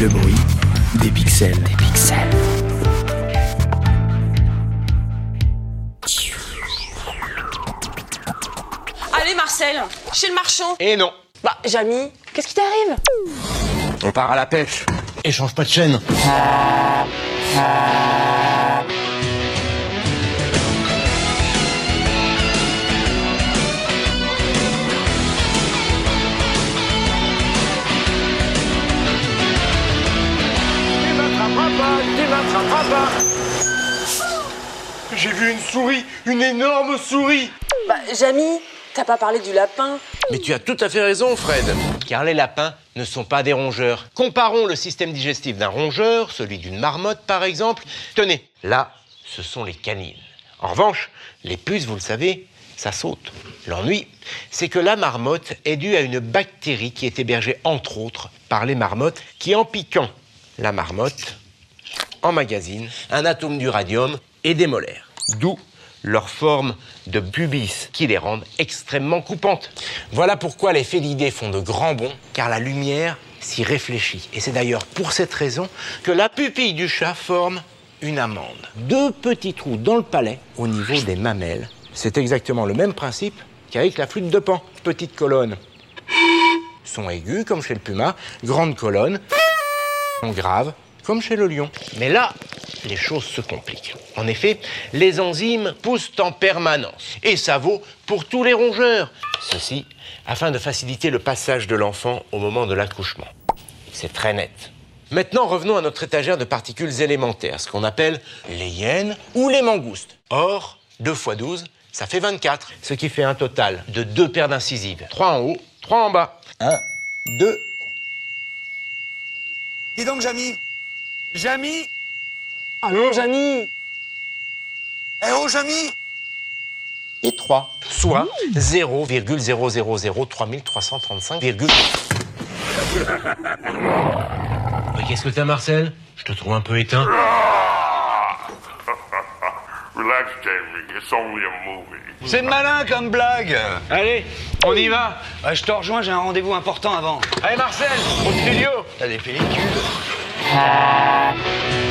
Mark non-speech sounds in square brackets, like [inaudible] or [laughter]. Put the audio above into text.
Le bruit des pixels. Des pixels. Allez Marcel, chez le marchand. Et non, Bah Jamy, qu'est-ce qui t'arrive? On part à la pêche. Et change pas de chaîne. Tu J'ai vu une souris, une énorme souris. Bah Jamy, t'as pas parlé du lapin Mais tu as tout à fait raison, Fred. Car les lapins ne sont pas des rongeurs. Comparons le système digestif d'un rongeur, celui d'une marmotte par exemple. Tenez, là, ce sont les canines. En revanche, les puces, vous le savez, ça saute. L'ennui, c'est que la marmotte est due à une bactérie qui est hébergée entre autres par les marmottes qui, en piquant la marmotte, emmagasinent un atome d'uranium et des molaires. D'où leur forme de pubis qui les rendent extrêmement coupantes. Voilà pourquoi les félidés font de grands bonds, car la lumière s'y réfléchit. Et c'est d'ailleurs pour cette raison que la pupille du chat forme une amande. Deux petits trous dans le palais au niveau des mamelles. C'est exactement le même principe qu'avec la flûte de pan. Petite colonne. Son aigu, comme chez le puma. Grande colonne. Son grave, comme chez le lion. Mais là, les choses se compliquent. En effet, les enzymes poussent en permanence. Et ça vaut pour tous les rongeurs. Ceci afin de faciliter le passage de l'enfant au moment de l'accouchement. C'est très net. Maintenant, revenons à notre étagère de particules élémentaires, ce qu'on appelle les hyènes ou les mangoustes. Or, 2 x 12, ça fait 24, ce qui fait un total de deux paires d'incisives. 3 en haut, 3 en bas. 1, 2, Dis donc, Jamy Jamy Allô Jamy Eh oh, Jamy et 3, soit 0,000335, Mais qu'est-ce que t'as, Marcel? Je te trouve un peu éteint. [laughs] Relax, Jamie. It's only a movie. C'est malin comme blague Allez, on y va Ouais, Je te rejoins, j'ai un rendez-vous important avant. Allez, Marcel, au studio T'as des pellicules Ha!